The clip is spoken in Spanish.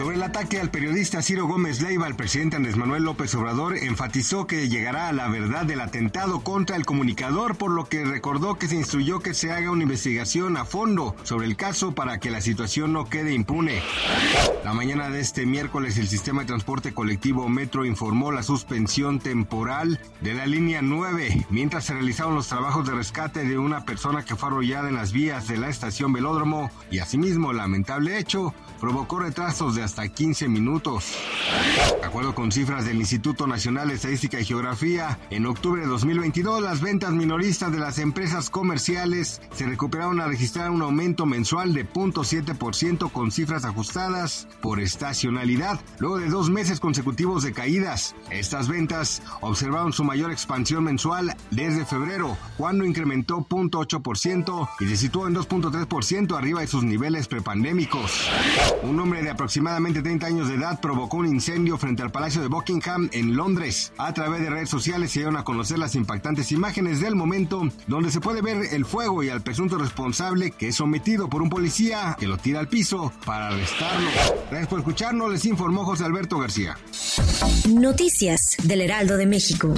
Sobre el ataque al periodista Ciro Gómez Leiva, el presidente Andrés Manuel López Obrador enfatizó que llegará a la verdad del atentado contra el comunicador, por lo que recordó que se instruyó que se haga una investigación a fondo sobre el caso para que la situación no quede impune. La mañana de este miércoles, el sistema de transporte colectivo Metro informó la suspensión temporal de la línea 9, mientras se realizaban los trabajos de rescate de una persona que fue arrollada en las vías de la estación Velódromo y asimismo, lamentable hecho, provocó retrasos de hasta 15 minutos. De acuerdo con cifras del Instituto Nacional de Estadística y Geografía, en octubre de 2022 las ventas minoristas de las empresas comerciales se recuperaron a registrar un aumento mensual de 0.7% con cifras ajustadas por estacionalidad, luego de dos meses consecutivos de caídas. Estas ventas observaron su mayor expansión mensual desde febrero, cuando incrementó 0.8% y se situó en 2.3% arriba de sus niveles prepandémicos. Un hombre de aproximadamente 30 años de edad provocó un incendio frente al Palacio de Buckingham en Londres. A través de redes sociales se dieron a conocer las impactantes imágenes del momento donde se puede ver el fuego y al presunto responsable que es sometido por un policía que lo tira al piso para arrestarlo. Gracias por escucharnos, les informó José Alberto García. Noticias del Heraldo de México.